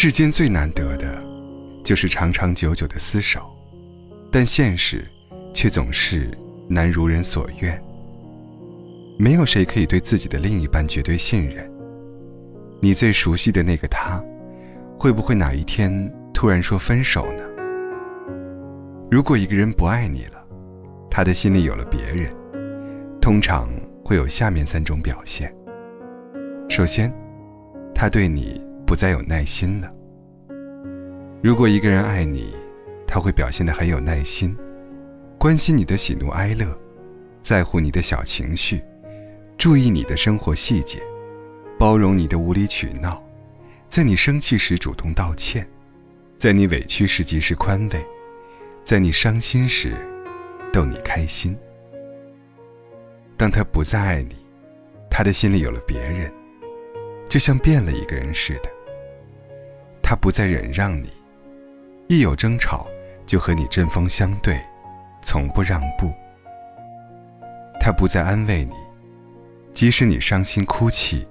世间最难得的，就是长长久久的厮守，但现实却总是难如人所愿。没有谁可以对自己的另一半绝对信任。你最熟悉的那个他，会不会哪一天突然说分手呢？如果一个人不爱你了，他的心里有了别人，通常会有下面三种表现。首先，他对你不再有耐心了。如果一个人爱你，他会表现得很有耐心，关心你的喜怒哀乐，在乎你的小情绪，注意你的生活细节，包容你的无理取闹，在你生气时主动道歉，在你委屈时及时宽慰，在你伤心时逗你开心。当他不再爱你，他的心里有了别人。就像变了一个人似的，他不再忍让你，一有争吵就和你针锋相对，从不让步。他不再安慰你，即使你伤心哭泣，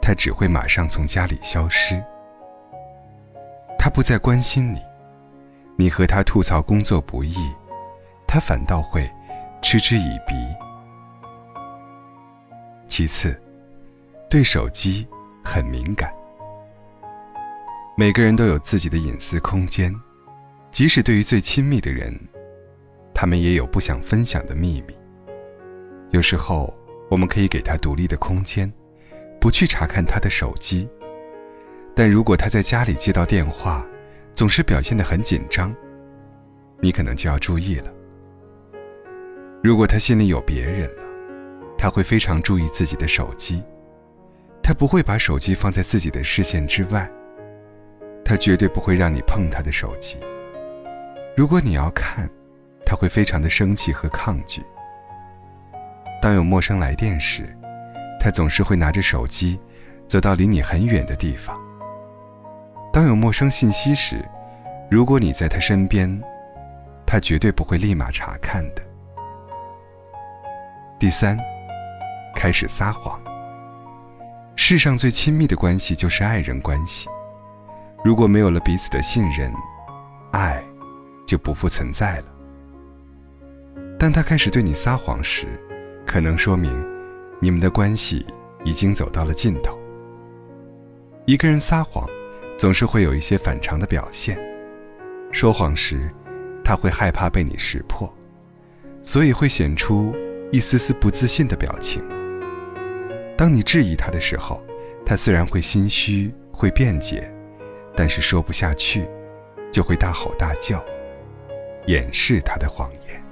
他只会马上从家里消失。他不再关心你，你和他吐槽工作不易，他反倒会嗤之以鼻。其次，对手机。很敏感。每个人都有自己的隐私空间，即使对于最亲密的人，他们也有不想分享的秘密。有时候，我们可以给他独立的空间，不去查看他的手机。但如果他在家里接到电话，总是表现得很紧张，你可能就要注意了。如果他心里有别人了，他会非常注意自己的手机。他不会把手机放在自己的视线之外。他绝对不会让你碰他的手机。如果你要看，他会非常的生气和抗拒。当有陌生来电时，他总是会拿着手机，走到离你很远的地方。当有陌生信息时，如果你在他身边，他绝对不会立马查看的。第三，开始撒谎。世上最亲密的关系就是爱人关系，如果没有了彼此的信任，爱就不复存在了。当他开始对你撒谎时，可能说明你们的关系已经走到了尽头。一个人撒谎，总是会有一些反常的表现。说谎时，他会害怕被你识破，所以会显出一丝丝不自信的表情。当你质疑他的时候，他虽然会心虚、会辩解，但是说不下去，就会大吼大叫，掩饰他的谎言。